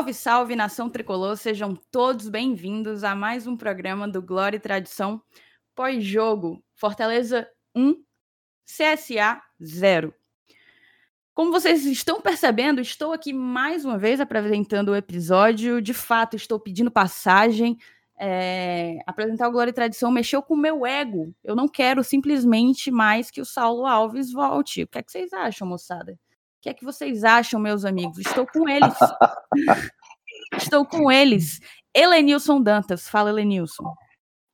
Salve, salve, nação tricolor, sejam todos bem-vindos a mais um programa do Glória e Tradição. Pós-jogo, Fortaleza 1, CSA 0. Como vocês estão percebendo, estou aqui mais uma vez apresentando o episódio. De fato, estou pedindo passagem. É, apresentar o Glória e Tradição mexeu com o meu ego. Eu não quero simplesmente mais que o Saulo Alves volte. O que é que vocês acham, moçada? O que é que vocês acham, meus amigos? Estou com eles. Estou com eles. Helenilson Dantas. Fala, Helenilson.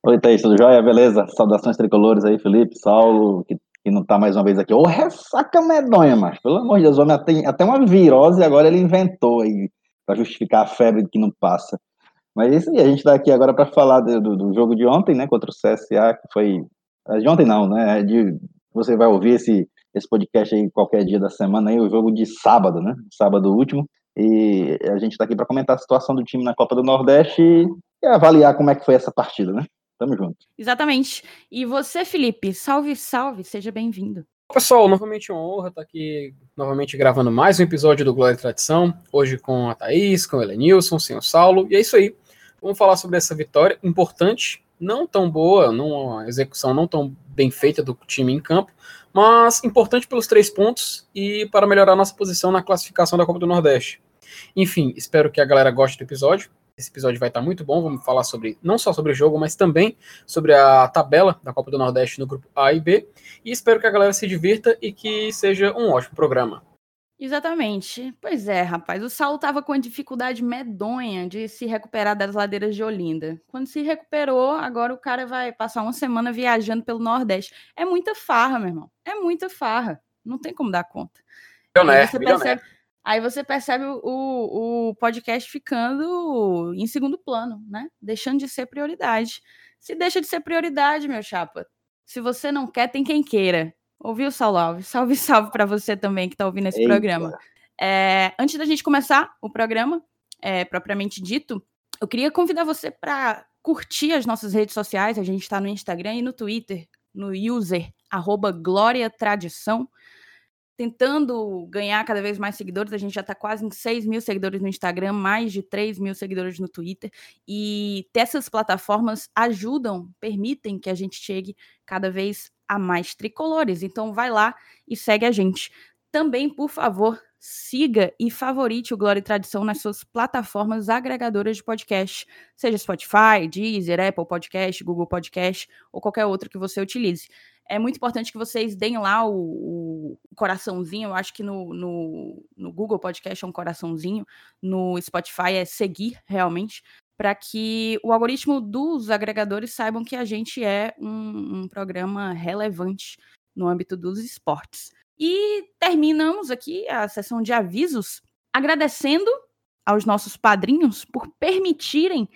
Oi, Thaís, tudo jóia? Beleza? Saudações tricolores aí, Felipe, Saulo, que que não tá mais uma vez aqui. Ô, ressaca medonha, mas pelo amor de Deus, o homem tem até uma virose agora ele inventou aí, para justificar a febre que não passa. Mas isso aí, a gente está aqui agora para falar do, do, do, jogo de ontem, né, contra o CSA, que foi. É de ontem não, né? É de, você vai ouvir esse, esse podcast aí qualquer dia da semana aí, o jogo de sábado, né? Sábado último. E a gente está aqui para comentar a situação do time na Copa do Nordeste e avaliar como é que foi essa partida, né? Tamo junto. Exatamente. E você, Felipe, salve, salve, seja bem-vindo. Pessoal, novamente uma honra estar aqui novamente gravando mais um episódio do Glória e Tradição, hoje com a Thaís, com o Elenilson, sem o Saulo, e é isso aí. Vamos falar sobre essa vitória importante, não tão boa, uma execução não tão bem feita do time em campo, mas importante pelos três pontos e para melhorar nossa posição na classificação da Copa do Nordeste. Enfim, espero que a galera goste do episódio. Esse episódio vai estar muito bom. Vamos falar sobre não só sobre o jogo, mas também sobre a tabela da Copa do Nordeste no grupo A e B. E espero que a galera se divirta e que seja um ótimo programa. Exatamente. Pois é, rapaz. O Saulo estava com a dificuldade medonha de se recuperar das ladeiras de Olinda. Quando se recuperou, agora o cara vai passar uma semana viajando pelo Nordeste. É muita farra, meu irmão. É muita farra. Não tem como dar conta. Milioné, você percebe, Aí você percebe o, o podcast ficando em segundo plano, né? Deixando de ser prioridade. Se deixa de ser prioridade, meu chapa. Se você não quer, tem quem queira. Ouviu, Saulo Alves? Salve, salve para você também que está ouvindo esse Eita. programa. É, antes da gente começar o programa, é, propriamente dito, eu queria convidar você para curtir as nossas redes sociais. A gente está no Instagram e no Twitter, no user, arroba Glória Tradição tentando ganhar cada vez mais seguidores. A gente já está quase em 6 mil seguidores no Instagram, mais de 3 mil seguidores no Twitter. E essas plataformas ajudam, permitem que a gente chegue cada vez a mais tricolores. Então vai lá e segue a gente. Também, por favor, siga e favorite o Glória e Tradição nas suas plataformas agregadoras de podcast, seja Spotify, Deezer, Apple Podcast, Google Podcast ou qualquer outro que você utilize é muito importante que vocês deem lá o, o coraçãozinho. Eu acho que no, no, no, Google Podcast é um coraçãozinho, no Spotify é seguir realmente, para que o algoritmo dos agregadores saibam que a gente é um, um programa relevante no âmbito dos esportes. E terminamos aqui a sessão de avisos agradecendo aos nossos padrinhos por permitirem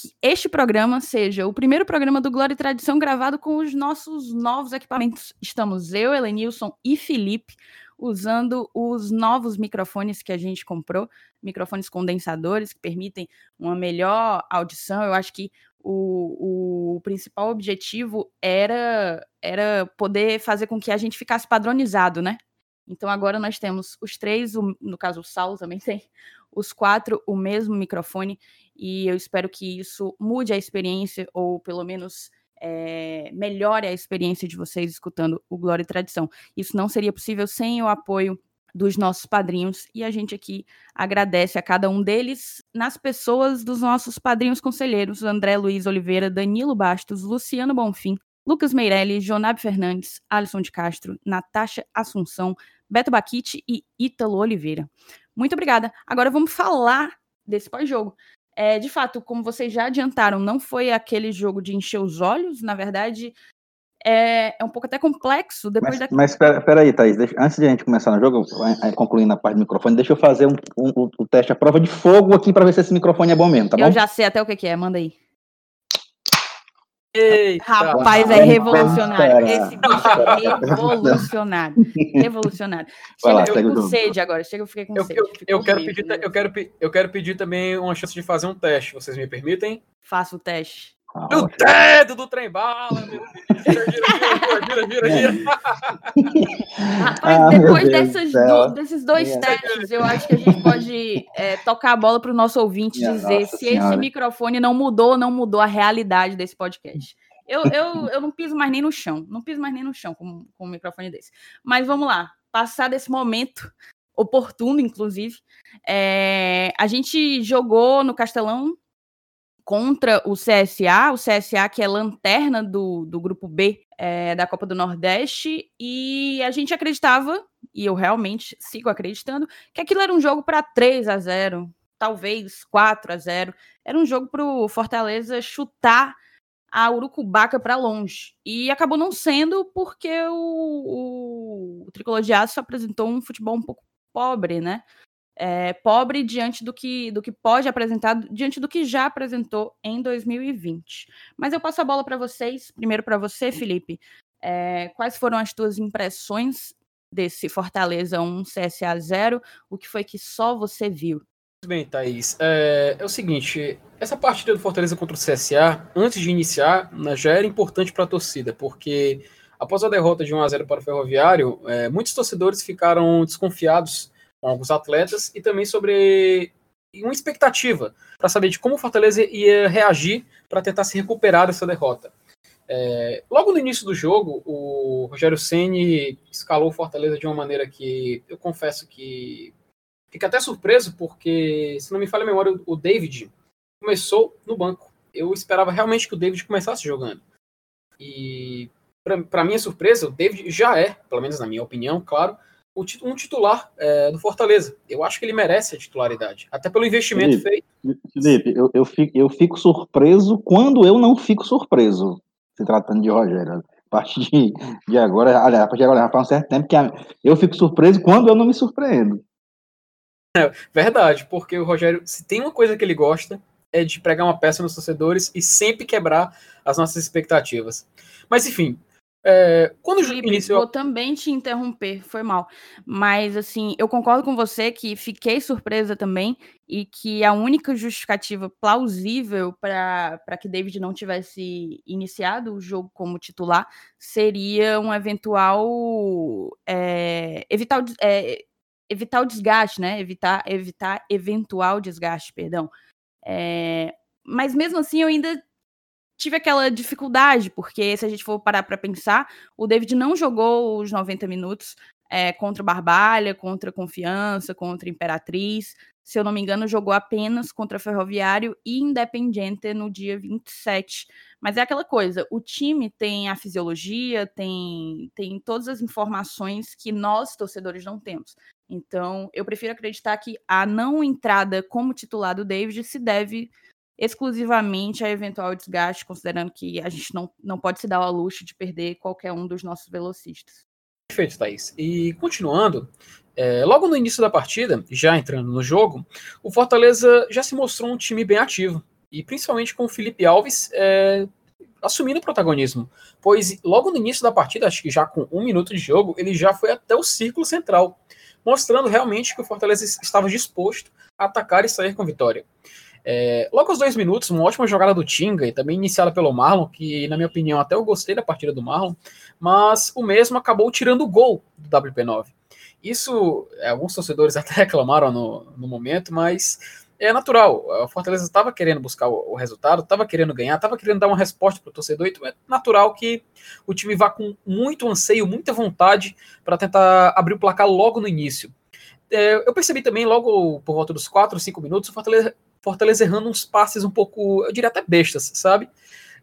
que este programa seja o primeiro programa do Glória e Tradição gravado com os nossos novos equipamentos. Estamos eu, Elenilson e Felipe usando os novos microfones que a gente comprou, microfones condensadores que permitem uma melhor audição. Eu acho que o, o principal objetivo era, era poder fazer com que a gente ficasse padronizado, né? Então agora nós temos os três, o, no caso o Saulo também tem, os quatro o mesmo microfone e eu espero que isso mude a experiência, ou pelo menos é, melhore a experiência de vocês escutando o Glória e Tradição. Isso não seria possível sem o apoio dos nossos padrinhos e a gente aqui agradece a cada um deles nas pessoas dos nossos padrinhos conselheiros, André Luiz Oliveira, Danilo Bastos, Luciano Bonfim, Lucas Meirelli, Jonab Fernandes, Alisson de Castro, Natasha Assunção, Beto Baquite e Ítalo Oliveira. Muito obrigada. Agora vamos falar desse pós-jogo. É, de fato, como vocês já adiantaram, não foi aquele jogo de encher os olhos, na verdade, é, é um pouco até complexo. Depois mas, da... mas pera, pera aí, Thaís, deixa, antes de a gente começar no jogo, concluindo a parte do microfone, deixa eu fazer um, um, um, um teste, a prova de fogo aqui para ver se esse microfone é bom mesmo, tá bom? Eu já sei até o que, que é, manda aí. Eita. Rapaz, é revolucionário. Esse bicho é revolucionário. Revolucionário. Chega, lá, eu com sede agora. Chega, eu fiquei com eu, sede. Eu, eu, quero pedir, eu, quero, eu quero pedir também uma chance de fazer um teste. Vocês me permitem? Faça o teste. No dedo do trem bala, meu Gira, gira, gira, gira, gira, gira. Rapaz, Ah, depois meu dessas do desses dois Minha- testes, eu acho que a gente pode é, tocar a bola para o nosso ouvinte Minha dizer se esse Senhora. microfone não mudou ou não mudou a realidade desse podcast. Eu, eu, eu não piso mais nem no chão, não piso mais nem no chão com, com um microfone desse. Mas vamos lá, passar desse momento oportuno, inclusive, é, a gente jogou no Castelão contra o CSA, o CSA que é lanterna do, do grupo B é, da Copa do Nordeste, e a gente acreditava, e eu realmente sigo acreditando, que aquilo era um jogo para 3 a 0 talvez 4 a 0 Era um jogo para o Fortaleza chutar a Urucubaca para longe. E acabou não sendo porque o, o, o Tricolor de Aço apresentou um futebol um pouco pobre, né? É, pobre diante do que, do que pode apresentar, diante do que já apresentou em 2020. Mas eu passo a bola para vocês, primeiro para você, Felipe. É, quais foram as tuas impressões desse Fortaleza 1 CSA 0? O que foi que só você viu? Bem, Thaís. É, é o seguinte, essa partida do Fortaleza contra o CSA, antes de iniciar, né, já era importante para a torcida, porque após a derrota de 1 a 0 para o Ferroviário, muitos torcedores ficaram desconfiados com alguns atletas e também sobre uma expectativa para saber de como o Fortaleza ia reagir para tentar se recuperar dessa derrota. É, logo no início do jogo, o Rogério Ceni escalou o Fortaleza de uma maneira que eu confesso que fica até surpreso, porque, se não me falha a memória, o David começou no banco. Eu esperava realmente que o David começasse jogando. E, para minha surpresa, o David já é, pelo menos na minha opinião, claro, um titular é, do Fortaleza. Eu acho que ele merece a titularidade, até pelo investimento Felipe, feito. Felipe, eu, eu, fico, eu fico surpreso quando eu não fico surpreso, se tratando de Rogério. A partir de, de agora, aliás, a partir de agora já faz um certo tempo que a, eu fico surpreso quando eu não me surpreendo. É, verdade, porque o Rogério, se tem uma coisa que ele gosta, é de pregar uma peça nos torcedores e sempre quebrar as nossas expectativas. Mas enfim, é, quando Felipe, iniciou. Vou também te interromper, foi mal. Mas, assim, eu concordo com você que fiquei surpresa também e que a única justificativa plausível para que David não tivesse iniciado o jogo como titular seria um eventual. É, evitar, é, evitar o desgaste, né? Evitar, evitar eventual desgaste, perdão. É, mas mesmo assim, eu ainda tive aquela dificuldade, porque se a gente for parar para pensar, o David não jogou os 90 minutos é, contra Barbalha, contra Confiança, contra Imperatriz. Se eu não me engano, jogou apenas contra Ferroviário e Independiente no dia 27. Mas é aquela coisa, o time tem a fisiologia, tem, tem todas as informações que nós, torcedores, não temos. Então, eu prefiro acreditar que a não entrada como titular do David se deve exclusivamente a eventual desgaste, considerando que a gente não, não pode se dar ao luxo de perder qualquer um dos nossos velocistas. Perfeito, Thaís. E continuando, é, logo no início da partida, já entrando no jogo, o Fortaleza já se mostrou um time bem ativo, e principalmente com o Felipe Alves é, assumindo o protagonismo, pois logo no início da partida, acho que já com um minuto de jogo, ele já foi até o círculo central, mostrando realmente que o Fortaleza estava disposto a atacar e sair com vitória. É, logo aos dois minutos, uma ótima jogada do Tinga, e também iniciada pelo Marlon, que na minha opinião até eu gostei da partida do Marlon, mas o mesmo acabou tirando o gol do WP9. Isso, é, alguns torcedores até reclamaram no, no momento, mas é natural. A Fortaleza estava querendo buscar o, o resultado, estava querendo ganhar, estava querendo dar uma resposta para o torcedor, então é natural que o time vá com muito anseio, muita vontade para tentar abrir o placar logo no início. É, eu percebi também, logo por volta dos 4, 5 minutos, o Fortaleza Fortaleza errando uns passes um pouco, eu diria até bestas, sabe?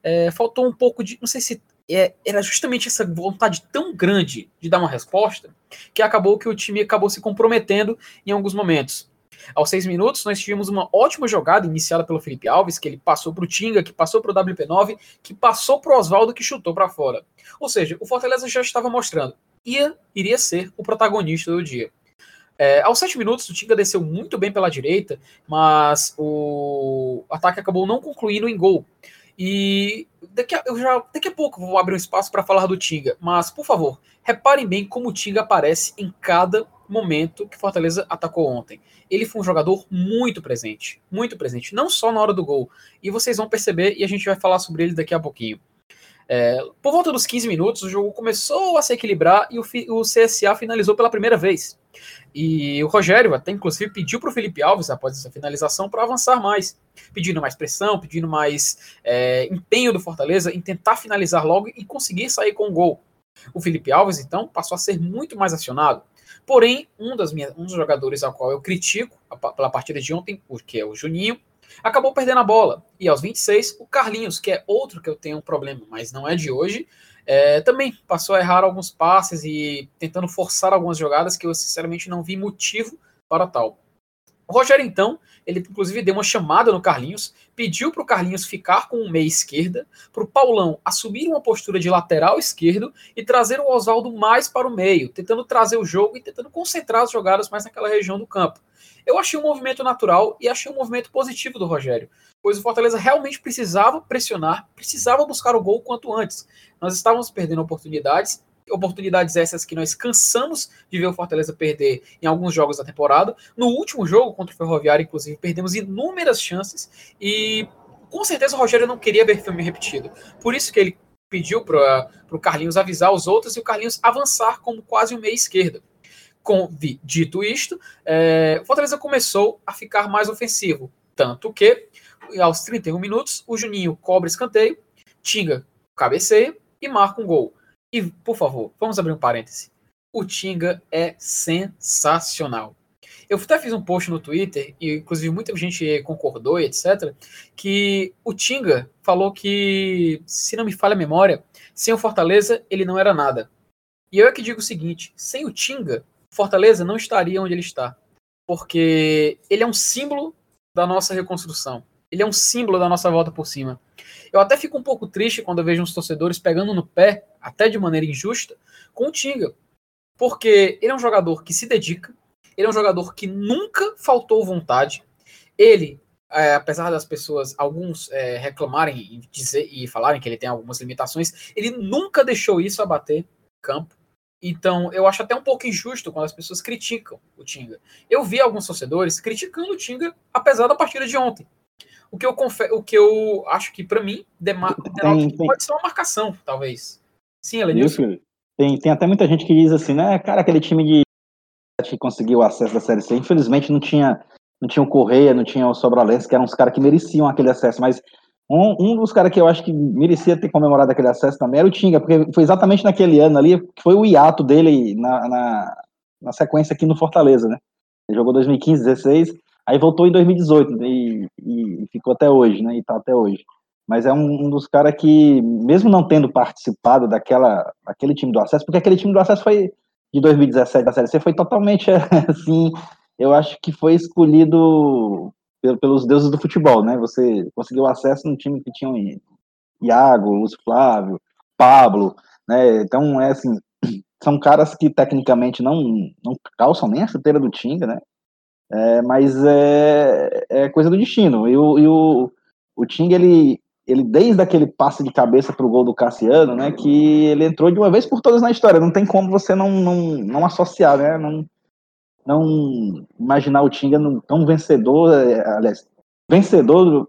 É, faltou um pouco de, não sei se é, era justamente essa vontade tão grande de dar uma resposta que acabou que o time acabou se comprometendo em alguns momentos. Aos seis minutos, nós tivemos uma ótima jogada iniciada pelo Felipe Alves, que ele passou para o Tinga, que passou para o WP9, que passou para o Oswaldo, que chutou para fora. Ou seja, o Fortaleza já estava mostrando, ia, iria ser o protagonista do dia. É, aos sete minutos, o Tinga desceu muito bem pela direita, mas o ataque acabou não concluindo em gol. E daqui a, eu já, daqui a pouco vou abrir um espaço para falar do Tinga, mas por favor, reparem bem como o Tinga aparece em cada momento que Fortaleza atacou ontem. Ele foi um jogador muito presente, muito presente, não só na hora do gol. E vocês vão perceber, e a gente vai falar sobre ele daqui a pouquinho. É, por volta dos 15 minutos, o jogo começou a se equilibrar e o, o CSA finalizou pela primeira vez. E o Rogério até inclusive pediu para o Felipe Alves, após essa finalização, para avançar mais, pedindo mais pressão, pedindo mais é, empenho do Fortaleza em tentar finalizar logo e conseguir sair com o gol. O Felipe Alves, então, passou a ser muito mais acionado. Porém, um, das minhas, um dos jogadores ao qual eu critico pela partida de ontem, que é o Juninho, acabou perdendo a bola. E aos 26, o Carlinhos, que é outro que eu tenho um problema, mas não é de hoje, é, também passou a errar alguns passes e tentando forçar algumas jogadas que eu sinceramente não vi motivo para tal. O Rogério, então, ele inclusive deu uma chamada no Carlinhos, pediu para o Carlinhos ficar com o meia esquerda, para o Paulão assumir uma postura de lateral esquerdo e trazer o Oswaldo mais para o meio, tentando trazer o jogo e tentando concentrar as jogadas mais naquela região do campo. Eu achei um movimento natural e achei um movimento positivo do Rogério, pois o Fortaleza realmente precisava pressionar, precisava buscar o gol quanto antes. Nós estávamos perdendo oportunidades oportunidades essas que nós cansamos de ver o Fortaleza perder em alguns jogos da temporada. No último jogo contra o Ferroviário, inclusive, perdemos inúmeras chances e com certeza o Rogério não queria ver filme repetido. Por isso que ele pediu para o Carlinhos avisar os outros e o Carlinhos avançar como quase um meia esquerda. Com, dito isto, é, o Fortaleza começou a ficar mais ofensivo. Tanto que, aos 31 minutos, o Juninho cobre escanteio, Tinga cabeceia e marca um gol. E, por favor, vamos abrir um parêntese. O Tinga é sensacional. Eu até fiz um post no Twitter, e inclusive muita gente concordou etc., que o Tinga falou que, se não me falha a memória, sem o Fortaleza ele não era nada. E eu é que digo o seguinte: sem o Tinga, Fortaleza não estaria onde ele está. Porque ele é um símbolo da nossa reconstrução. Ele é um símbolo da nossa volta por cima. Eu até fico um pouco triste quando eu vejo uns torcedores pegando no pé, até de maneira injusta, com o Tinga. Porque ele é um jogador que se dedica, ele é um jogador que nunca faltou vontade. Ele, é, apesar das pessoas, alguns é, reclamarem e, dizer, e falarem que ele tem algumas limitações, ele nunca deixou isso abater campo. Então, eu acho até um pouco injusto quando as pessoas criticam o Tinga. Eu vi alguns torcedores criticando o Tinga, apesar da partida de ontem. O que eu, confe o que eu acho que, para mim, demar tem, tem. pode ser uma marcação, talvez. Sim, Elenilson? Tem, tem até muita gente que diz assim, né? Cara, aquele time de que conseguiu acesso da Série C, infelizmente não tinha, não tinha o Correia, não tinha o Sobralense, que eram os caras que mereciam aquele acesso, mas um, um dos caras que eu acho que merecia ter comemorado aquele acesso também era o Tinga, porque foi exatamente naquele ano ali que foi o hiato dele na, na, na sequência aqui no Fortaleza, né? Ele jogou 2015, 16, Aí voltou em 2018 e, e ficou até hoje, né? E tá até hoje. Mas é um, um dos caras que, mesmo não tendo participado daquela, daquele time do acesso, porque aquele time do acesso foi de 2017 da Série C foi totalmente assim, eu acho que foi escolhido pelos deuses do futebol, né? Você conseguiu acesso num time que tinha Iago, Lúcio Flávio, Pablo, né? Então é assim, são caras que tecnicamente não não calçam nem a chuteira do Tinga, né? É, mas é, é, coisa do destino. E o, e o, o Ting, ele, ele, desde aquele passe de cabeça para o gol do Cassiano, né, que ele entrou de uma vez por todas na história. Não tem como você não, não, não associar, né, não, não imaginar o Tinga tão vencedor, é, aliás, vencedor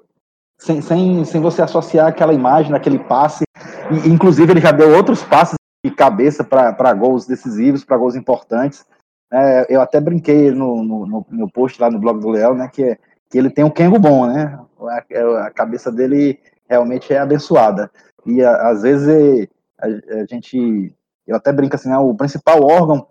sem, sem, sem você associar aquela imagem, aquele passe. E, inclusive, ele já deu outros passes de cabeça para gols decisivos, para gols importantes. É, eu até brinquei no, no, no, post lá no blog do Léo, né, que, que ele tem um Kengo bom, né? A, a, cabeça dele realmente é abençoada. E a, às vezes a, a, gente, eu até brinco assim, né, o principal órgão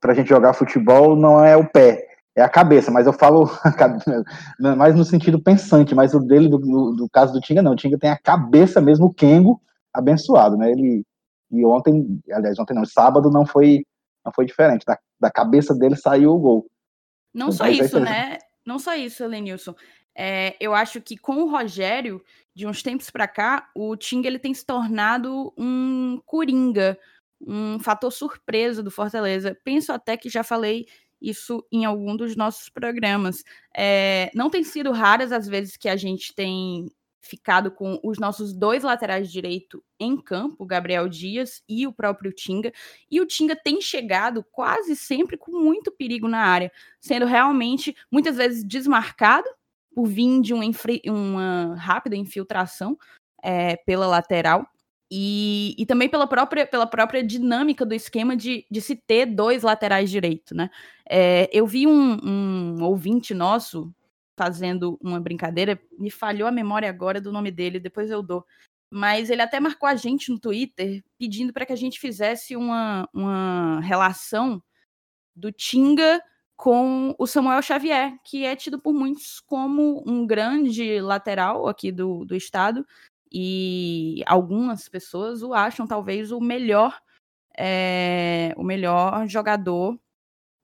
para a gente jogar futebol não é o pé, é a cabeça, mas eu falo mais no sentido pensante, mas o dele, do, do, do, caso do Tinga, não, o Tinga tem a cabeça mesmo, o Kengo, abençoado, né, ele, e ontem, aliás, ontem não, sábado não foi não foi diferente. Da, da cabeça dele saiu o gol. Não só isso, né? Não só isso, Lenilson. É, eu acho que com o Rogério, de uns tempos para cá, o Ting ele tem se tornado um coringa, um fator surpresa do Fortaleza. Penso até que já falei isso em algum dos nossos programas. É, não tem sido raras as vezes que a gente tem ficado com os nossos dois laterais direito em campo, Gabriel Dias e o próprio Tinga. E o Tinga tem chegado quase sempre com muito perigo na área, sendo realmente muitas vezes desmarcado por vir de uma, uma rápida infiltração é, pela lateral. E, e também pela própria, pela própria dinâmica do esquema de, de se ter dois laterais direito, né? É, eu vi um, um ouvinte nosso fazendo uma brincadeira, me falhou a memória agora do nome dele, depois eu dou. Mas ele até marcou a gente no Twitter pedindo para que a gente fizesse uma, uma relação do Tinga com o Samuel Xavier, que é tido por muitos como um grande lateral aqui do, do estado, e algumas pessoas o acham talvez o melhor é, o melhor jogador,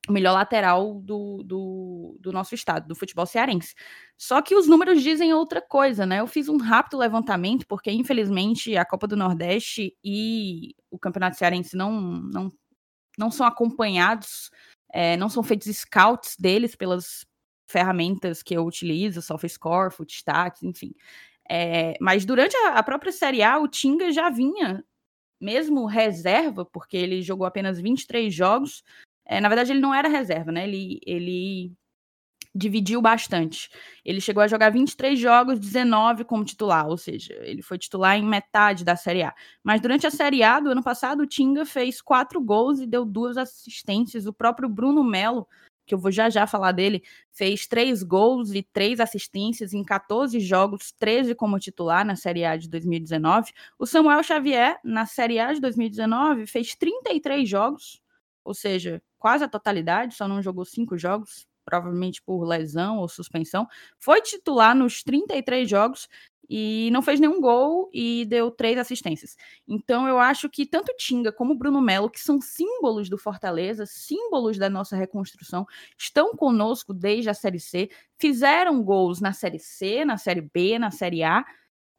o melhor lateral do, do, do, nosso estado, do futebol cearense. Só que os números dizem outra coisa, né? Eu fiz um rápido levantamento, porque infelizmente a Copa do Nordeste e o Campeonato Cearense não, não, não são acompanhados, é, não são feitos scouts deles pelas ferramentas que eu utilizo, SofaScore, Footstats, enfim. É, mas durante a, a, própria Série A, o Tinga já vinha, mesmo reserva, porque ele jogou apenas 23 jogos. É, na verdade, ele não era reserva, né? Ele, ele dividiu bastante. Ele chegou a jogar 23 jogos, 19 como titular, ou seja, ele foi titular em metade da Série A. Mas durante a Série A do ano passado, o Tinga fez quatro gols e deu duas assistências. O próprio Bruno Melo que eu vou já já falar dele, fez três gols e três assistências em 14 jogos, 13 como titular na Série A de 2019. O Samuel Xavier, na Série A de 2019, fez 33 jogos, ou seja, quase a totalidade, só não jogou cinco jogos, provavelmente por lesão ou suspensão. Foi titular nos 33 jogos e não fez nenhum gol e deu três assistências. Então eu acho que tanto Tinga como Bruno Melo, que são símbolos do Fortaleza, símbolos da nossa reconstrução, estão conosco desde a Série C, fizeram gols na Série C, na Série B, na Série A.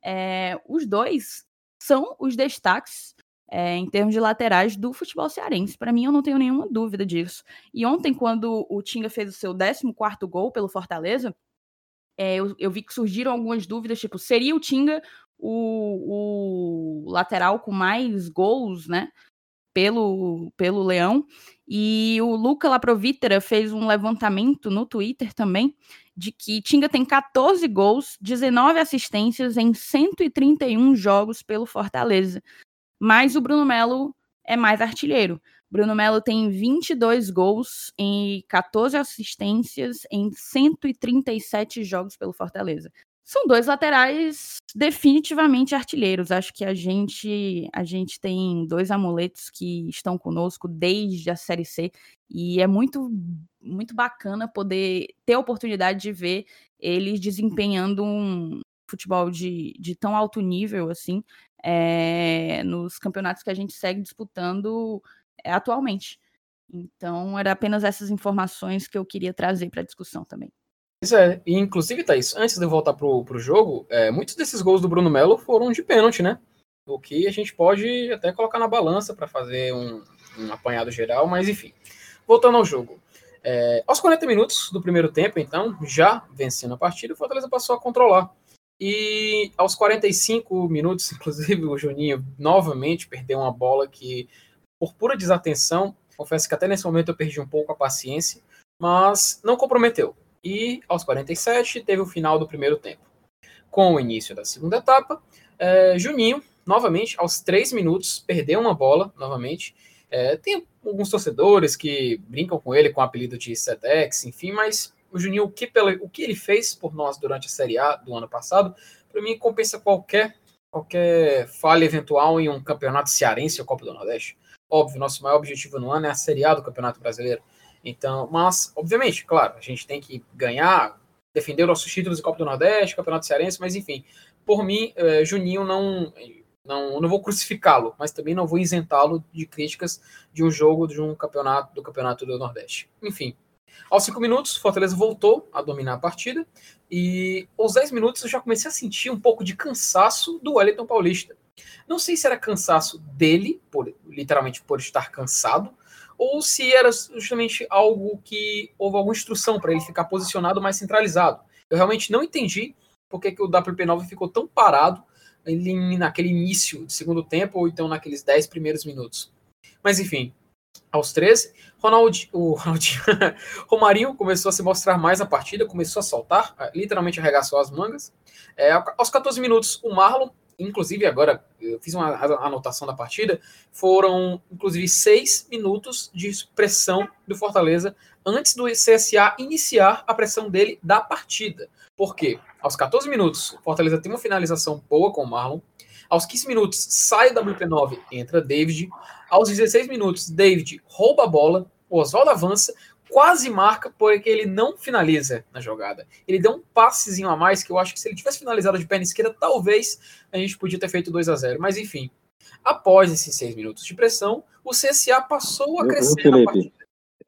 É, os dois são os destaques é, em termos de laterais do futebol cearense. Para mim, eu não tenho nenhuma dúvida disso. E ontem, quando o Tinga fez o seu 14 gol pelo Fortaleza, é, eu, eu, vi que surgiram algumas dúvidas, tipo, seria o Tinga o, o lateral com mais gols, né? Pelo, pelo Leão. E o Luca Laprovítera fez um levantamento no Twitter também de que Tinga tem 14 gols, 19 assistências em 131 jogos pelo Fortaleza. Mas o Bruno Melo é mais artilheiro. Bruno Melo tem 22 gols e 14 assistências em 137 jogos pelo Fortaleza. São dois laterais definitivamente artilheiros. Acho que a gente a gente tem dois amuletos que estão conosco desde a Série C e é muito muito bacana poder ter a oportunidade de ver eles desempenhando um futebol de, de tão alto nível assim é, nos campeonatos que a gente segue disputando atualmente. Então, era apenas essas informações que eu queria trazer para a discussão também. Pois é, e inclusive, Thaís, antes de eu voltar pro, pro jogo, é, muitos desses gols do Bruno Melo foram de pênalti, né? O que a gente pode até colocar na balança para fazer um, um, apanhado geral, mas enfim. Voltando ao jogo. É, aos 40 minutos do primeiro tempo, então, já vencendo a partida, o Fortaleza passou a controlar. E aos 45 minutos, inclusive, o Juninho novamente perdeu uma bola que por pura desatenção. Confesso que até nesse momento eu perdi um pouco a paciência, mas não comprometeu. E aos 47 teve o final do primeiro tempo. Com o início da segunda etapa, é, Juninho, novamente, aos 3 minutos, perdeu uma bola, novamente. É, tem alguns torcedores que brincam com ele com o apelido de Sedex, enfim, mas o Juninho, o que, pela, o que ele fez por nós durante a Série A do ano passado, para mim compensa qualquer, qualquer falha eventual em um campeonato cearense ou Copa do Nordeste. Óbvio, nosso maior objetivo no ano é a Série A do Campeonato Brasileiro. Então, mas, obviamente, claro, a gente tem que ganhar, defender nossos títulos de Copa do Nordeste, Campeonato Cearense, mas enfim, por mim, eh, Juninho não, não, não vou crucificá-lo, mas também não vou isentá-lo de críticas de um jogo de um campeonato do Campeonato do Nordeste. Enfim, aos cinco minutos, Fortaleza voltou a dominar a partida e aos 10 minutos eu já comecei a sentir um pouco de cansaço do Wellington Paulista. Não sei se era cansaço dele, por, literalmente por estar cansado, ou se era justamente algo que houve alguma instrução para ele ficar posicionado mais centralizado. Eu realmente não entendi por que, que o WP9 ficou tão parado ele, naquele início de segundo tempo, ou então naqueles 10 primeiros minutos. Mas enfim, aos 13, Ronald, o Ronaldinho, Romarinho começou a se mostrar mais na partida, começou a soltar, literalmente arregaçou as mangas. É, aos 14 minutos, o Marlon, inclusive agora eu fiz uma anotação da partida, foram inclusive seis minutos de pressão do Fortaleza antes do CSA iniciar a pressão dele da partida. Por quê? Aos 14 minutos, o Fortaleza tem uma finalização boa com o Marlon. Aos 15 minutos, sai o WP9, entra David. Aos 16 minutos, David rouba a bola, o Oswaldo avança, quase marca, porque ele não finaliza na jogada. Ele deu um passezinho a mais que eu acho que se ele tivesse finalizado de perna esquerda, talvez a gente podia ter feito 2 a 0 Mas enfim, após esses seis minutos de pressão, o CSA passou a crescer eu, eu, Felipe,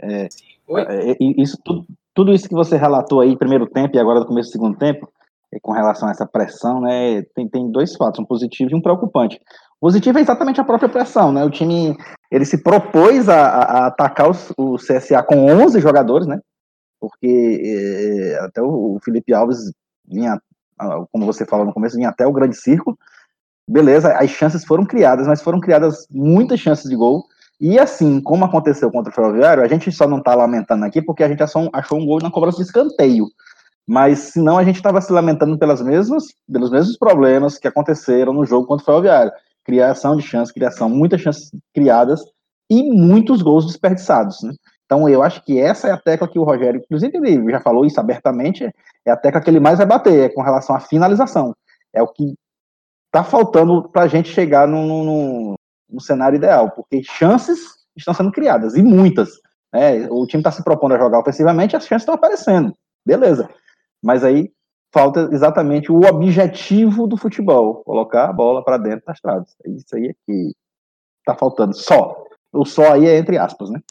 é, é, é isso, tudo, tudo isso que você relatou aí, primeiro tempo e agora no começo do segundo tempo, com relação a essa pressão, né, tem, tem dois fatos, um positivo e um preocupante. O positivo é exatamente a própria pressão, né? O time ele se propôs a, a atacar o CSA com 11 jogadores, né? Porque é, até o, o, Felipe Alves vinha, como você falou no começo, vinha até o grande círculo. Beleza, as chances foram criadas, mas foram criadas muitas chances de gol. E assim, como aconteceu contra o Ferroviário, a gente só não está lamentando aqui porque a gente achou, achou um gol na cobrança de escanteio. Mas senão a gente estava se lamentando pelas mesmas, pelos mesmos problemas que aconteceram no jogo contra o Ferroviário criação de chances, criação, muitas chances criadas e muitos gols desperdiçados. Né? Então eu acho que essa é a tecla que o Rogério, inclusive ele já falou isso abertamente, é a tecla que ele mais vai bater, é com relação à finalização. É o que está faltando para a gente chegar no, cenário ideal, porque chances estão sendo criadas, e muitas. Né? O time está se propondo a jogar ofensivamente, as chances estão aparecendo, beleza. Mas aí falta exatamente o objetivo do futebol, colocar a bola para dentro das traves. É isso aí que está faltando. Só. O só aí é entre aspas, né?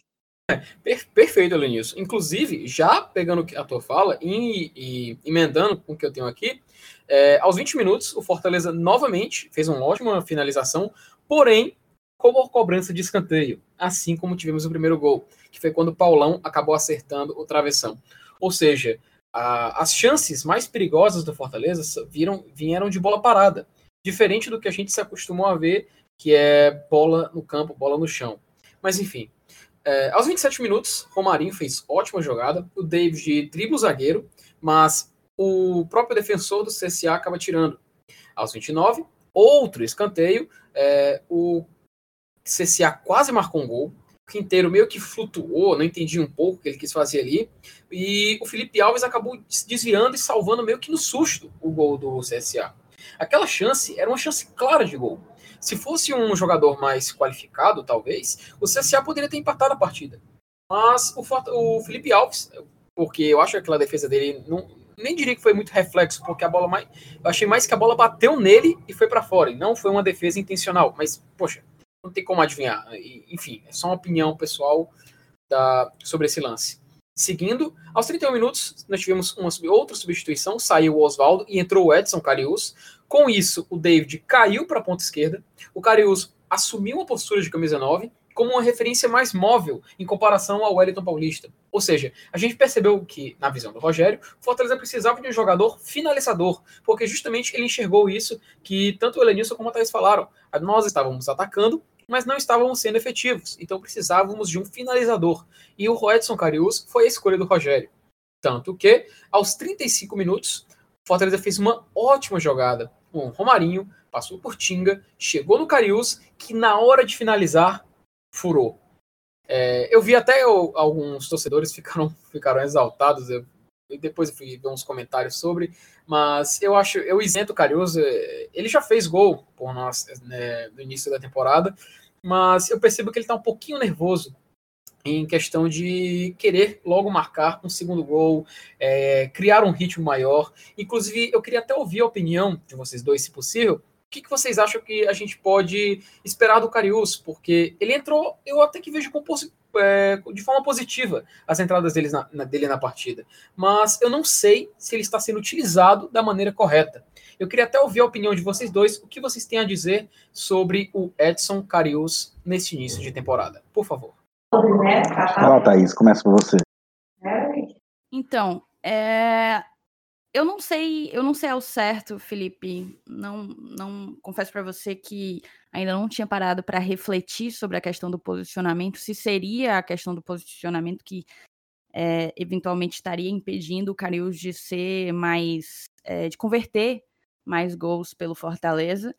É, perfeito, Lenilson. Inclusive, já pegando a tua fala e, e emendando com o que eu tenho aqui, é, aos 20 minutos, o Fortaleza novamente fez uma ótima finalização, porém, como cobrança de escanteio, assim como tivemos o primeiro gol, que foi quando o Paulão acabou acertando o travessão. Ou seja, as chances mais perigosas do Fortaleza viram, vieram de bola parada, diferente do que a gente se acostumou a ver, que é bola no campo, bola no chão. Mas enfim, é, aos 27 minutos, Romarinho fez ótima jogada, o David dribla o zagueiro, mas o próprio defensor do CSA acaba tirando. Aos 29, outro escanteio, é, o CSA quase marcou um gol, Quinteiro meio que flutuou, não entendi um pouco o que ele quis fazer ali. E o Felipe Alves acabou desviando e salvando meio que no susto o gol do CSA. Aquela chance era uma chance clara de gol. Se fosse um jogador mais qualificado, talvez, o CSA poderia ter empatado a partida. Mas o, o Felipe Alves, porque eu acho que aquela defesa dele não, nem diria que foi muito reflexo, porque a bola mais. Eu achei mais que a bola bateu nele e foi para fora. E não foi uma defesa intencional. Mas, poxa, não tem como adivinhar. Enfim, é só uma opinião pessoal da, sobre esse lance. Seguindo, aos 31 minutos, nós tivemos uma outra substituição, saiu o Oswaldo e entrou o Edson Carius. Com isso, o David caiu para a ponta esquerda, o Carius assumiu uma postura de camisa 9 como uma referência mais móvel em comparação ao Wellington Paulista. Ou seja, a gente percebeu que, na visão do Rogério, o Fortaleza precisava de um jogador finalizador, porque justamente ele enxergou isso que tanto o Elenilson como o Thaís falaram. Nós estávamos atacando, mas não estávamos sendo efetivos, então precisávamos de um finalizador. E o Edson Carius foi a escolha do Rogério. Tanto que, aos 35 minutos, o Fortaleza fez uma ótima jogada. O Romarinho passou por Tinga, chegou no Carius, que na hora de finalizar furou. É, eu vi até alguns torcedores ficaram, ficaram exaltados. Eu, depois fui ver uns comentários sobre, mas eu acho, eu isento o Caruso, ele já fez gol por nós né, no início da temporada, mas eu percebo que ele está um pouquinho nervoso em questão de querer logo marcar um segundo gol, é, criar um ritmo maior. Inclusive, eu queria até ouvir a opinião de vocês dois, se possível, o que, que vocês acham que a gente pode esperar do Carius? Porque ele entrou, eu até que vejo com, é, de forma positiva as entradas dele na, na, dele na partida. Mas eu não sei se ele está sendo utilizado da maneira correta. Eu queria até ouvir a opinião de vocês dois, o que vocês têm a dizer sobre o Edson Carius nesse início de temporada. Por favor. Fala, Thaís, começa por você. Então, é, eu não sei, eu não sei ao certo, Felipe. Não, não confesso para você que ainda não tinha parado para refletir sobre a questão do posicionamento, se seria a questão do posicionamento que é, eventualmente estaria impedindo o Cariús de ser mais, é, de converter mais gols pelo Fortaleza.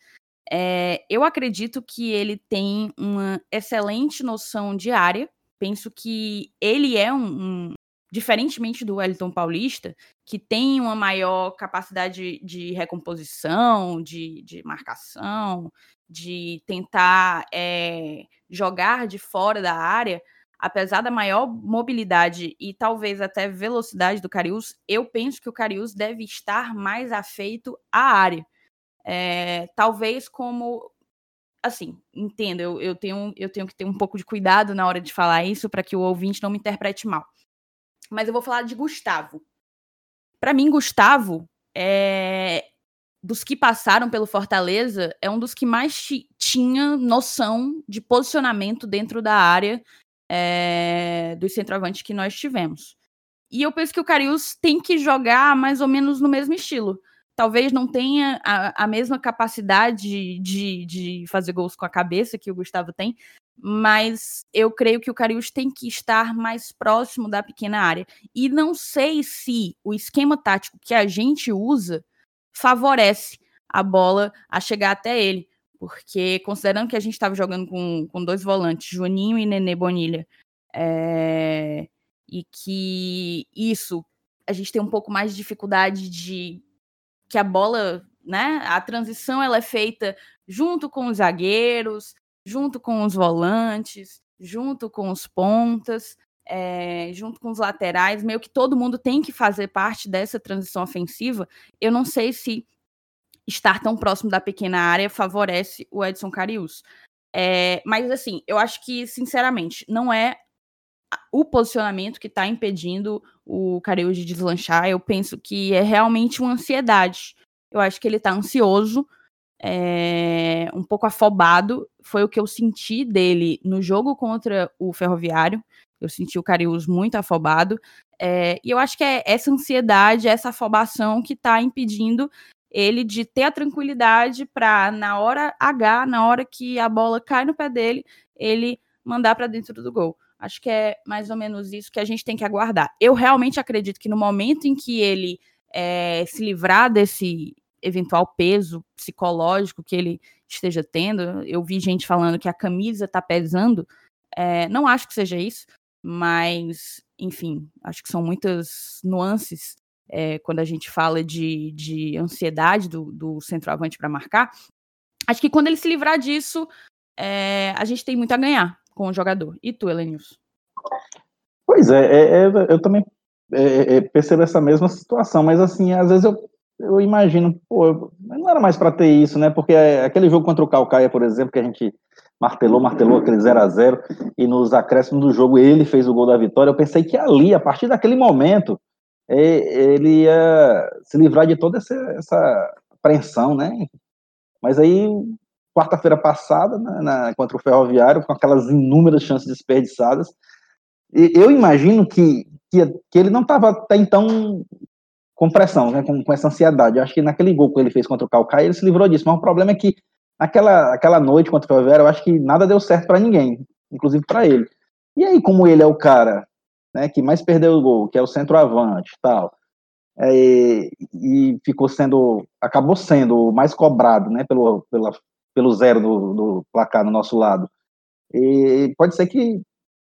É, eu acredito que ele tem uma excelente noção de área. Penso que ele é um, um diferentemente do Wellington Paulista, que tem uma maior capacidade de recomposição, de, de marcação, de tentar é, jogar de fora da área, apesar da maior mobilidade e talvez até velocidade do Carius, eu penso que o Carius deve estar mais afeito à área. É, talvez como assim, entendo, eu, eu, tenho, eu tenho que ter um pouco de cuidado na hora de falar isso para que o ouvinte não me interprete mal. Mas eu vou falar de Gustavo. Para mim, Gustavo é dos que passaram pelo Fortaleza, é um dos que mais tinha noção de posicionamento dentro da área é, dos centroavantes que nós tivemos. E eu penso que o Carius tem que jogar mais ou menos no mesmo estilo. Talvez não tenha a, a mesma capacidade de, de fazer gols com a cabeça que o Gustavo tem, mas eu creio que o Carius tem que estar mais próximo da pequena área. E não sei se o esquema tático que a gente usa favorece a bola a chegar até ele. Porque, considerando que a gente estava jogando com, com dois volantes, Juninho e Nenê Bonilha, é, e que isso a gente tem um pouco mais de dificuldade de que a bola, né? A transição ela é feita junto com os zagueiros, junto com os volantes, junto com os pontas, é, junto com os laterais, meio que todo mundo tem que fazer parte dessa transição ofensiva. Eu não sei se estar tão próximo da pequena área favorece o Edson Carius. É, mas assim, eu acho que, sinceramente, não é o posicionamento que está impedindo o Carius de deslanchar. Eu penso que é realmente uma ansiedade. Eu acho que ele está ansioso, é, um pouco afobado. Foi o que eu senti dele no jogo contra o Ferroviário. Eu senti o Carius muito afobado. É, e eu acho que é essa ansiedade, essa afobação que está impedindo ele de ter a tranquilidade para na hora H, na hora que a bola cai no pé dele, ele mandar para dentro do gol. Acho que é mais ou menos isso que a gente tem que aguardar. Eu realmente acredito que no momento em que ele é, se livrar desse eventual peso psicológico que ele esteja tendo, eu vi gente falando que a camisa está pesando. É, não acho que seja isso, mas enfim, acho que são muitas nuances é, quando a gente fala de, de ansiedade do, do centroavante para marcar, acho que quando ele se livrar disso, é, a gente tem muito a ganhar com o jogador. E tu, Elenilson? Pois é, é, é eu também é, percebo essa mesma situação, mas assim, às vezes eu, eu imagino, pô, não era mais para ter isso, né? Porque aquele jogo contra o Calcaia, por exemplo, que a gente martelou, martelou aquele 0 a 0 e nos acréscimos do jogo ele fez o gol da vitória. Eu pensei que ali, a partir daquele momento, ele ia se livrar de toda essa, essa apreensão, né? Mas aí, quarta-feira passada, né, na, contra o Ferroviário, com aquelas inúmeras chances desperdiçadas, eu imagino que, que, que ele não estava até então com pressão, né, com, com, essa ansiedade. Eu acho que naquele gol que ele fez contra o Calcaia, ele se livrou disso, mas o problema é que naquela aquela noite contra o Ferroviário, eu acho que nada deu certo para ninguém, inclusive para ele. E aí, como ele é o cara né, que mais perdeu o gol, que é o centroavante tal, é, e ficou sendo, acabou sendo mais cobrado, né, pelo, pela, pelo zero do, do placar no nosso lado. E pode ser que,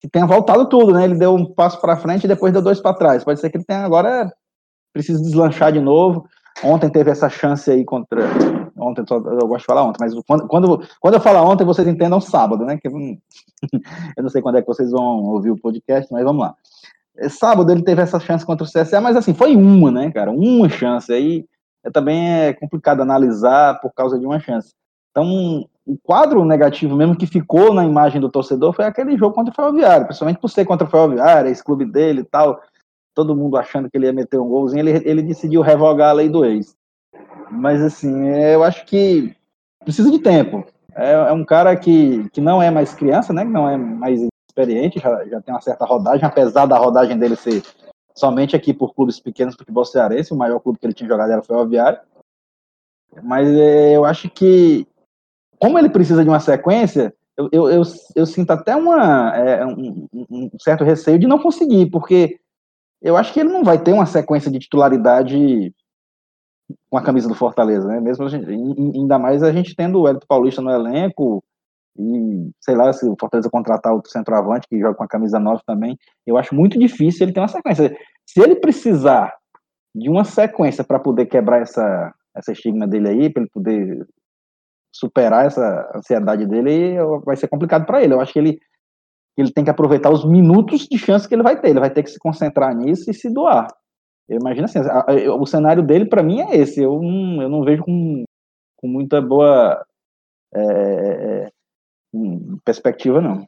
que tenha voltado tudo, né, ele deu um passo para frente e depois deu dois para trás. Pode ser que ele tenha agora, precisa deslanchar de novo. Ontem teve essa chance aí contra. Ontem, eu gosto de falar ontem, mas quando, quando, quando eu falar ontem, vocês entendam sábado, né? Que eu, não sei quando é que vocês vão ouvir o podcast, mas vamos lá. É, sábado ele teve essa chance contra o CSA, mas assim, foi uma, né, cara? Uma chance. Aí é, também é complicado analisar por causa de uma chance. Então, o quadro negativo mesmo que ficou na imagem do torcedor foi aquele jogo contra o Ferroviário, principalmente por ser contra o Ferroviário, esse clube dele e tal todo mundo achando que ele ia meter um golzinho, ele, ele decidiu revogar a lei do ex. Mas, assim, eu acho que precisa de tempo. É, é, um cara que, que não é mais criança, né? Que não é mais experiente, já, já tem uma certa rodagem, apesar da rodagem dele ser somente aqui por clubes pequenos do futebol cearense, o maior clube que ele tinha jogado era o Ferroviário. Mas é, eu acho que, como ele precisa de uma sequência, eu, eu, eu, eu sinto até uma, é, um, um, certo receio de não conseguir, porque eu acho que ele não vai ter uma sequência de titularidade com a camisa do Fortaleza, né? Mesmo gente, ainda mais a gente tendo o Hélio Paulista no elenco, e sei lá se o Fortaleza contratar outro centroavante que joga com a camisa 9 também, eu acho muito difícil ele ter uma sequência. Se ele precisar de uma sequência para poder quebrar essa, essa estigma dele aí, para ele poder superar essa ansiedade dele, vai ser complicado para ele. Eu acho que ele, ele tem que aproveitar os minutos de chance que ele vai ter. Ele vai ter que se concentrar nisso e se doar. Eu imagino assim, a, a, o cenário dele para mim é esse. Eu não, eu não vejo com, com muita boa é, é perspectiva, não.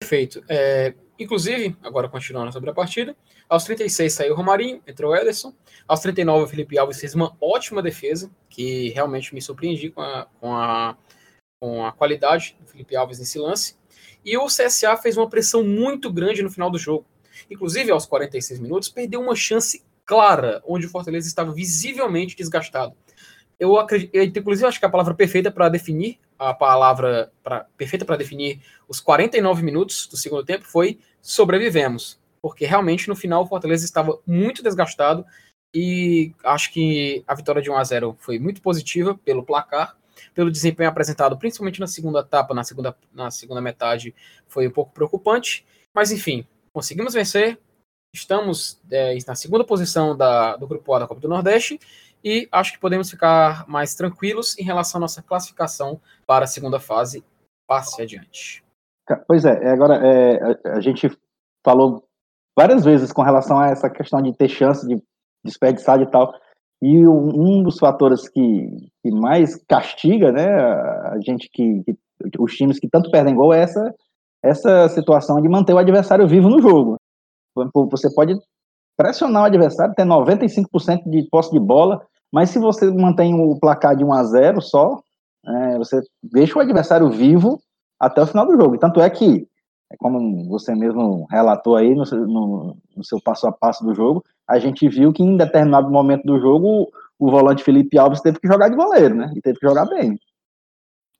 Perfeito. É, inclusive, agora continuando sobre a partida, aos 36 saiu o Romarinho, entrou o Ederson. Aos 39 o Felipe Alves fez uma ótima defesa, que realmente me surpreendi com a, com a, com a qualidade do Felipe Alves nesse lance. E o CSA fez uma pressão muito grande no final do jogo. Inclusive, aos 46 minutos, perdeu uma chance clara, onde o Fortaleza estava visivelmente desgastado. Eu acredito, inclusive, acho que a palavra perfeita para definir a palavra pra, perfeita para definir os 49 minutos do segundo tempo foi sobrevivemos, porque realmente no final o Fortaleza estava muito desgastado e acho que a vitória de 1 a 0 foi muito positiva pelo placar, pelo desempenho apresentado, principalmente na segunda etapa, na segunda, na segunda metade, foi um pouco preocupante, mas enfim, conseguimos vencer, estamos é, na segunda posição da, do grupo A da Copa do Nordeste e acho que podemos ficar mais tranquilos em relação à nossa classificação para a segunda fase. Passe adiante. Pois é, agora é, a, gente falou várias vezes com relação a essa questão de ter chance de desperdiçar e tal. E um dos fatores que, que mais castiga né, a gente que, que, os times que tanto perdem gol é essa, essa situação de manter o adversário vivo no jogo. Você pode pressionar o adversário, ter 95% de posse de bola, mas se você mantém o placar de 1 a 0 só, é, você deixa o adversário vivo até o final do jogo. Tanto é que, é como você mesmo relatou aí no, no, no seu passo a passo do jogo, a gente viu que em determinado momento do jogo o volante Felipe Alves teve que jogar de goleiro, né? E teve que jogar bem.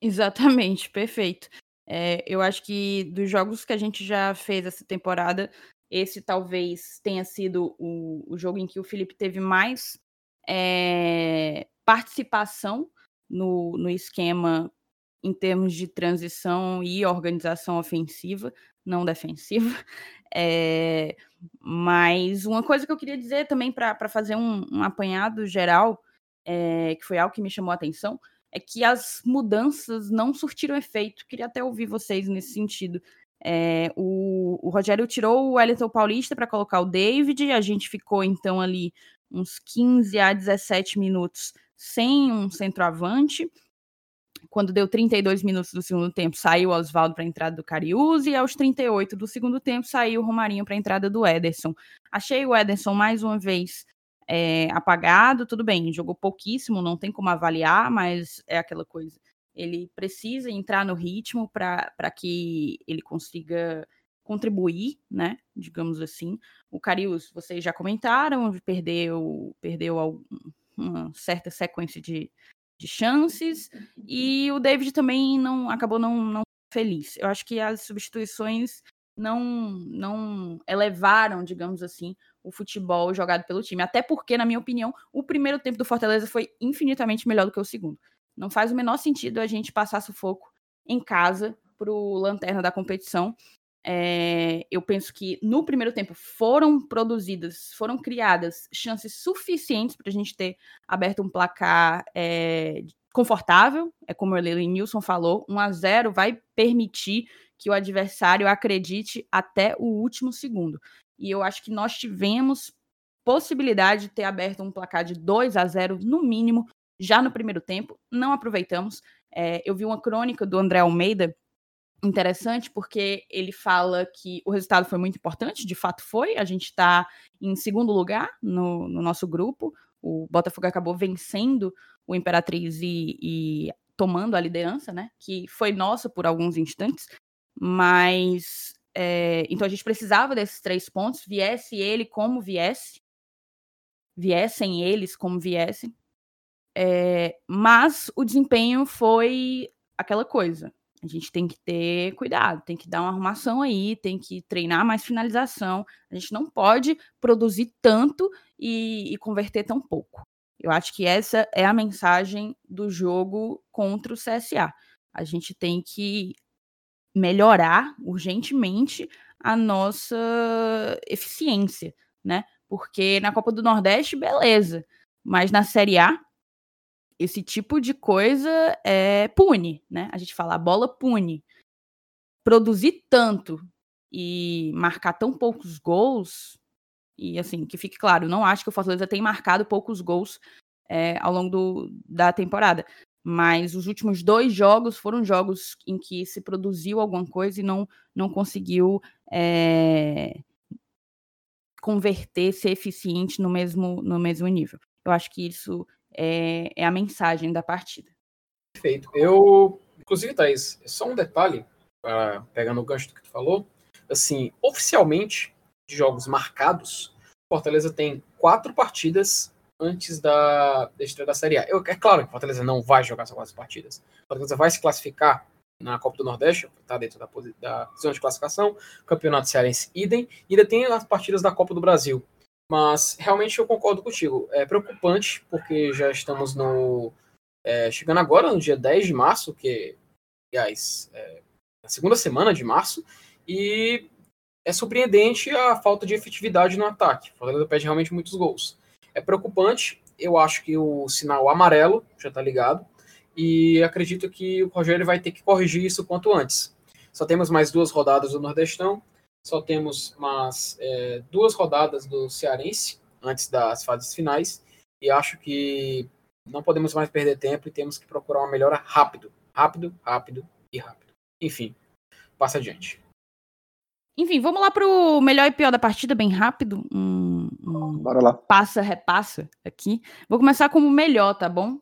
Exatamente, perfeito. É, eu acho que dos jogos que a gente já fez essa temporada, esse talvez tenha sido o, o jogo em que o Felipe teve mais é, participação no, no esquema em termos de transição e organização ofensiva, não defensiva. É, mas uma coisa que eu queria dizer também para fazer um, um, apanhado geral, é, que foi algo que me chamou a atenção, é que as mudanças não surtiram efeito. Queria até ouvir vocês nesse sentido. É, o, o, Rogério tirou o Wellington Paulista para colocar o David, a gente ficou então ali uns 15 a 17 minutos sem um centroavante. Quando deu 32 minutos do segundo tempo, saiu o Oswaldo para a entrada do Cariús e aos 38 do segundo tempo saiu o Romarinho para a entrada do Ederson. Achei o Ederson mais uma vez é, apagado, tudo bem, jogou pouquíssimo, não tem como avaliar, mas é aquela coisa. Ele precisa entrar no ritmo para que ele consiga contribuir, né? Digamos assim. O Carius, vocês já comentaram, perdeu, perdeu uma certa sequência de, de chances, e o David também não acabou não, não feliz. Eu acho que as substituições não, não elevaram, digamos assim, o futebol jogado pelo time. Até porque, na minha opinião, o primeiro tempo do Fortaleza foi infinitamente melhor do que o segundo. Não faz o menor sentido a gente passar sufoco em casa para o lanterna da competição é, eu penso que no primeiro tempo foram produzidas, foram criadas chances suficientes para a gente ter aberto um placar é, confortável. É como o Nilson falou, 1 a 0 vai permitir que o adversário acredite até o último segundo. E eu acho que nós tivemos possibilidade de ter aberto um placar de 2 a 0 no mínimo já no primeiro tempo. Não aproveitamos. É, eu vi uma crônica do André Almeida interessante porque ele fala que o resultado foi muito importante, de fato foi. A gente está em segundo lugar no, no, nosso grupo. O Botafogo acabou vencendo o Imperatriz e, e, tomando a liderança, né? Que foi nossa por alguns instantes, mas É, então a gente precisava desses três pontos, viesse ele como viesse, viessem eles como viessem. É, mas o desempenho foi aquela coisa. A gente tem que ter cuidado, tem que dar uma arrumação aí, tem que treinar mais finalização. A gente não pode produzir tanto e, e converter tão pouco. Eu acho que essa é a mensagem do jogo contra o CSA. A gente tem que melhorar urgentemente a nossa eficiência, né? Porque na Copa do Nordeste, beleza, mas na Série A esse tipo de coisa é, pune, né? A gente fala, a bola pune. Produzir tanto e marcar tão poucos gols, e assim, que fique claro, não acho que o Fortaleza tem marcado poucos gols é, ao longo do, da temporada. Mas os últimos dois jogos foram jogos em que se produziu alguma coisa e não, não conseguiu é, converter, ser eficiente no mesmo, no mesmo nível. Eu acho que isso é, é a mensagem da partida. Perfeito. Eu, inclusive, Thaís, só um detalhe, uh, pegando o gancho do que tu falou, assim, oficialmente, de jogos marcados, Fortaleza tem quatro partidas antes da, da estreia da Série A. Eu, é claro que Fortaleza não vai jogar essas quatro partidas. Fortaleza vai se classificar na Copa do Nordeste, está dentro da, da, zona de classificação, Campeonato Cearense idem, e ainda tem as partidas da Copa do Brasil. Mas realmente eu concordo contigo. É preocupante, porque já estamos no. É, chegando agora no dia 10 de março, que, aliás, é a segunda semana de março, e é surpreendente a falta de efetividade no ataque. O Fortaleza pede realmente muitos gols. É preocupante, eu acho que o sinal amarelo já está ligado, e acredito que o Rogério vai ter que corrigir isso quanto antes. Só temos mais duas rodadas do Nordestão, só temos mais é, duas rodadas do Cearense antes das fases finais e acho que não podemos mais perder tempo e temos que procurar uma melhora rápido, rápido, rápido e rápido. Enfim, passa adiante. Enfim, vamos lá para o melhor e pior da partida, bem rápido. Um, um Bora lá. Passa, repassa aqui. Vou começar com o melhor, tá bom?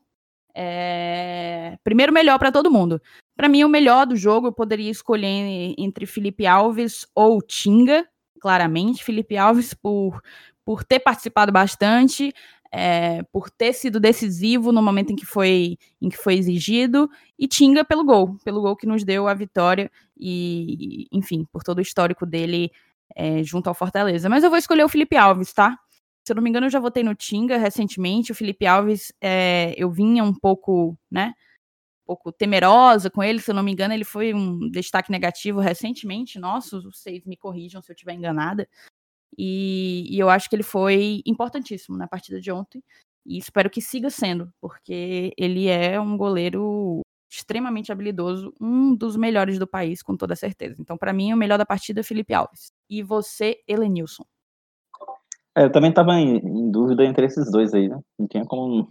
É... Primeiro melhor para todo mundo. Para mim, o melhor do jogo eu poderia escolher entre Felipe Alves ou Tinga, claramente. Felipe Alves por, por ter participado bastante, é, por ter sido decisivo no momento em que foi em que foi exigido e Tinga pelo gol, pelo gol que nos deu a vitória e, enfim, por todo o histórico dele é, junto ao Fortaleza. Mas eu vou escolher o Felipe Alves, tá? Se eu não me engano, eu já votei no Tinga recentemente. O Felipe Alves, é, eu vinha um pouco, né? Pouco temerosa com ele, se eu não me engano, ele foi um destaque negativo recentemente. Nossa, vocês me corrijam se eu estiver enganada. E, e, eu acho que ele foi importantíssimo na partida de ontem. E espero que siga sendo, porque ele é um goleiro extremamente habilidoso, um dos melhores do país, com toda certeza. Então, para mim, o melhor da partida é Felipe Alves. E você, Elenilson. É, eu também estava em, em, dúvida entre esses dois aí, né? Não tinha como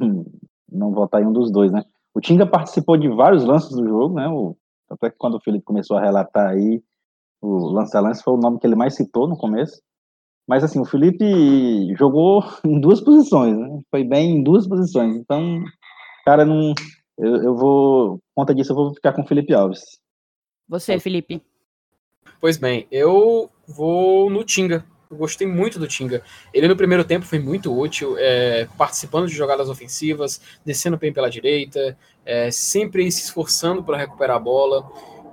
não votar em um dos dois, né? O Tinga participou de vários lances do jogo, né? O, até que quando o Felipe começou a relatar aí, o lance a lance foi o nome que ele mais citou no começo. Mas assim, o Felipe jogou em duas posições, né? Foi bem em duas posições. Então, cara, não. Eu, eu vou. Conta disso, eu vou ficar com o Felipe Alves. Você, Felipe. Pois bem, eu vou no Tinga. Eu gostei muito do Tinga. Ele no primeiro tempo foi muito útil, é, participando de jogadas ofensivas, descendo bem pela direita, é, sempre se esforçando para recuperar a bola.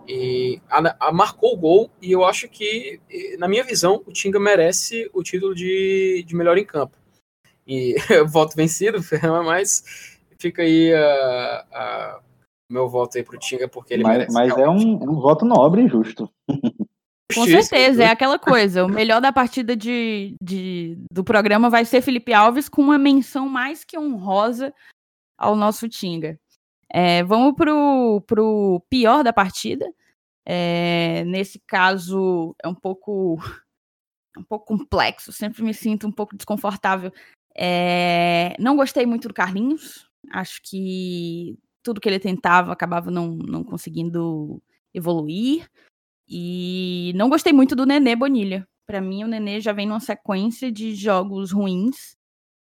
E a, a, marcou o gol, e eu acho que, na minha visão, o Tinga merece o título de, de melhor em campo. E voto vencido, mas fica aí a, a meu voto aí pro Tinga, porque ele mas, merece. Mas é um, é um voto nobre e justo. Com certeza, é aquela coisa. O melhor da partida de, de, do programa vai ser Felipe Alves, com uma menção mais que honrosa ao nosso Tinga. É, vamos pro, pro pior da partida. É, nesse caso, é um pouco, um pouco complexo, sempre me sinto um pouco desconfortável. É, não gostei muito do Carlinhos, acho que tudo que ele tentava acabava não, não conseguindo evoluir. E não gostei muito do Nenê Bonilha. Para mim, o Nenê já vem numa sequência de jogos ruins.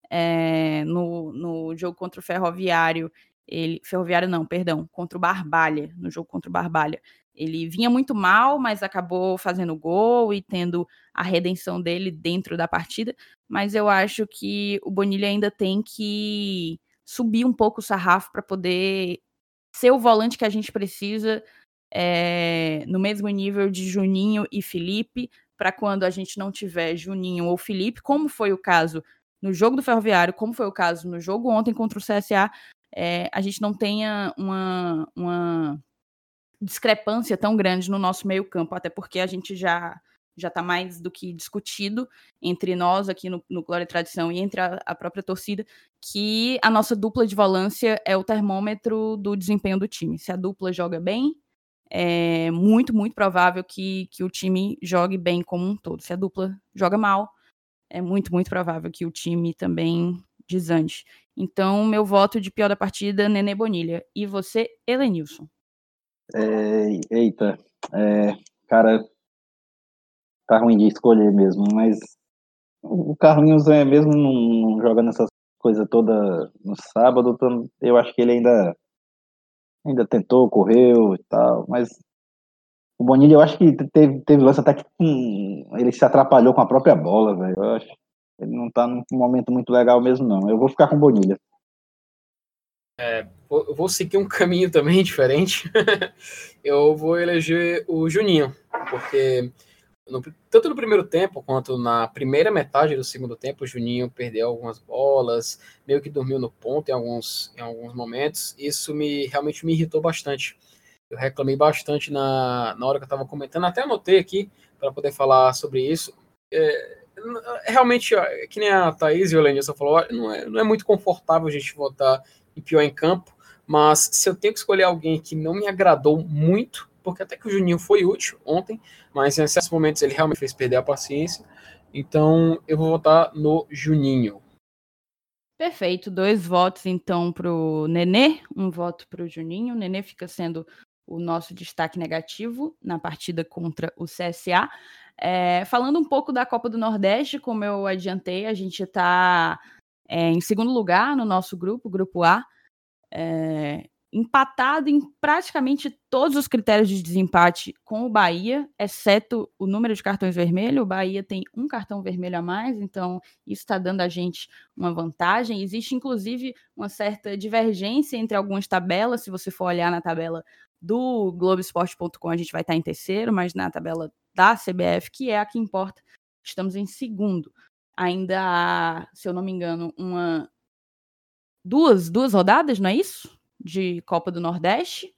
É, no, no jogo contra o Ferroviário, ele Ferroviário não, perdão, contra o Barbalha, no jogo contra o Barbalha. Ele vinha muito mal, mas acabou fazendo gol e tendo a redenção dele dentro da partida. Mas eu acho que o Bonilha ainda tem que subir um pouco o sarrafo para poder ser o volante que a gente precisa é, no mesmo nível de Juninho e Felipe, para quando a gente não tiver Juninho ou Felipe, como foi o caso no jogo do Ferroviário, como foi o caso no jogo ontem contra o CSA, é, a gente não tenha uma, uma discrepância tão grande no nosso meio campo, até porque a gente já já está mais do que discutido entre nós aqui no, no Glória e Tradição e entre a, a, própria torcida, que a nossa dupla de volância é o termômetro do desempenho do time. Se a dupla joga bem, é muito, muito provável que, que o time jogue bem como um todo. Se a dupla joga mal, é muito, muito provável que o time também desande. Então, meu voto de pior da partida, Nenê Bonilha. E você, Helenilson? É, eita, é, cara, tá ruim de escolher mesmo, mas o Carlinhos é mesmo não, jogando essas coisas toda no sábado, eu acho que ele ainda ainda tentou, correu e tal, mas o Bonilha eu acho que teve, teve lance até que hum, ele se atrapalhou com a própria bola, velho. Eu acho ele não tá num momento muito legal mesmo, não. Eu vou ficar com o Bonilha. É, eu vou seguir um caminho também diferente. eu vou eleger o Juninho, porque no, tanto no primeiro tempo quanto na primeira metade do segundo tempo, o Juninho perdeu algumas bolas, meio que dormiu no ponto em alguns, em alguns momentos. Isso me realmente me irritou bastante. Eu reclamei bastante na, na hora que eu estava comentando, até anotei aqui para poder falar sobre isso. É, realmente, que nem a Thaís e o Lenilson falou, não é, não é muito confortável a gente votar em pior em campo, mas se eu tenho que escolher alguém que não me agradou muito, porque até que o Juninho foi útil ontem, mas em certos momentos ele realmente fez perder a paciência, então eu vou votar no Juninho. Perfeito, dois votos então para o Nenê, um voto para o Juninho. O Nenê fica sendo o nosso destaque negativo na partida contra o CSA. É, falando um pouco da Copa do Nordeste, como eu adiantei, a gente está é, em segundo lugar no nosso grupo, grupo A, é, empatado em praticamente todos os critérios de desempate com o Bahia, exceto o número de cartões vermelhos. O Bahia tem um cartão vermelho a mais, então isso está dando a gente uma vantagem. Existe, inclusive, uma certa divergência entre algumas tabelas. Se você for olhar na tabela do Globoesporte.com, a gente vai estar em terceiro, mas na tabela da CBF, que é a que importa, estamos em segundo. Ainda há, se eu não me engano, uma duas, duas rodadas, não é isso? De Copa do Nordeste.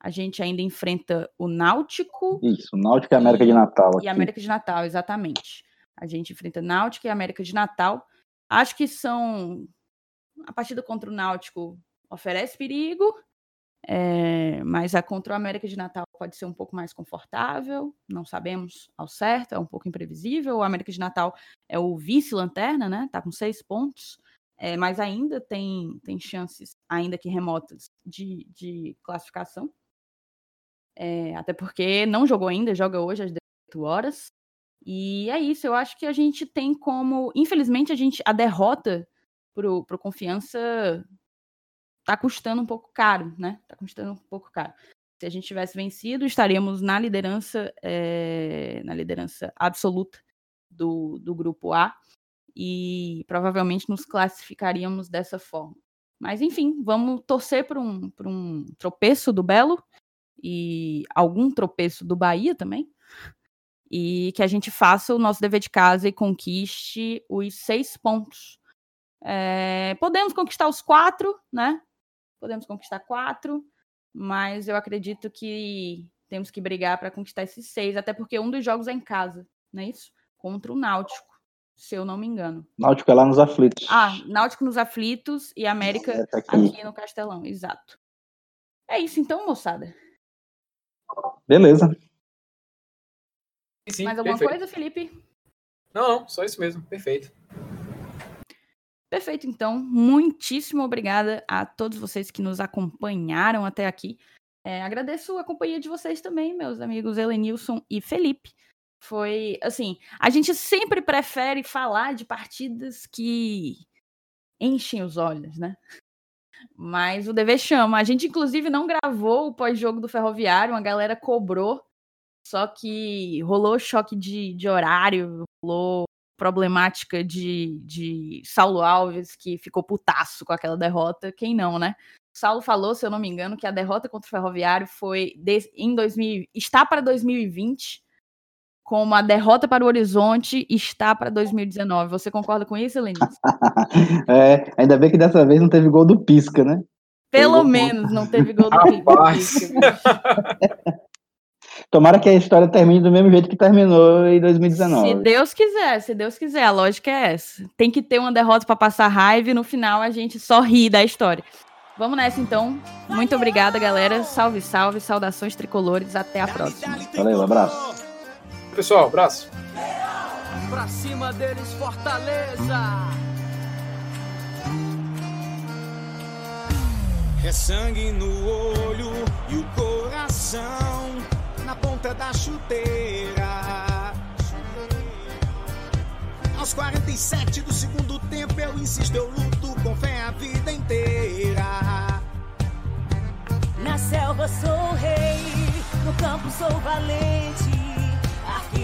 A gente ainda enfrenta o Náutico. Isso, o Náutico e a América de Natal. Aqui. E América de Natal, exatamente. A gente enfrenta Náutico e América de Natal. Acho que são. A partida contra o Náutico oferece perigo, é, mas a contra o América de Natal pode ser um pouco mais confortável, não sabemos ao certo, é um pouco imprevisível. O América de Natal é o vice-lanterna, né? Tá com seis pontos, é, mas ainda tem, tem chances, ainda que remotas, de, de classificação. É, até porque não jogou ainda, joga hoje às 18 horas. E é isso, eu acho que a gente tem como. Infelizmente, a gente a derrota pro, pro confiança tá custando um pouco caro, né? Tá custando um pouco caro. Se a gente tivesse vencido, estaríamos na liderança, é, na liderança absoluta do, do grupo A e provavelmente nos classificaríamos dessa forma. Mas enfim, vamos torcer por um, um tropeço do Belo e algum tropeço do Bahia também. E que a gente faça o nosso dever de casa e conquiste os seis pontos. É, podemos conquistar os quatro, né? podemos conquistar quatro, mas eu acredito que temos que brigar para conquistar esses seis, até porque um dos jogos é em casa, não é isso? Contra o Náutico, se eu não me engano. Náutico é lá nos aflitos. Ah, Náutico nos aflitos e América é, tá aqui. aqui no Castelão, exato. É isso então, moçada. Beleza. Sim, Mais alguma perfeito. coisa, Felipe? Não, não, só isso mesmo. Perfeito. Perfeito, então. Muitíssimo obrigada a todos vocês que nos acompanharam até aqui. É, agradeço a companhia de vocês também, meus amigos Elenilson e Felipe. Foi assim, a gente sempre prefere falar de partidas que enchem os olhos, né? Mas o dever chama. A gente, inclusive, não gravou o pós-jogo do Ferroviário, a galera cobrou. Só que rolou choque de, de horário, rolou problemática de, de Saulo Alves, que ficou putaço com aquela derrota. Quem não, né? Saulo falou, se eu não me engano, que a derrota contra o Ferroviário foi de, em 2000, está para 2020, como a derrota para o Horizonte está para 2019. Você concorda com isso, Lenice? é, ainda bem que dessa vez não teve gol do Pisca, né? Pelo menos não teve gol do Pisca. Tomara que a história termine do mesmo jeito que terminou em 2019. Se Deus quiser, se Deus quiser, a lógica é essa. Tem que ter uma derrota para passar raiva e no final a gente só ri da história. Vamos nessa então. Muito obrigada, galera. Salve, salve, saudações tricolores. Até a próxima. Valeu, um abraço. Pessoal, abraço. Pra cima deles, Fortaleza. É sangue no olho e o coração na ponta da chuteira. Aos 47 do segundo tempo eu insisto, eu luto com fé a vida inteira. Na selva sou rei, no campo sou valente.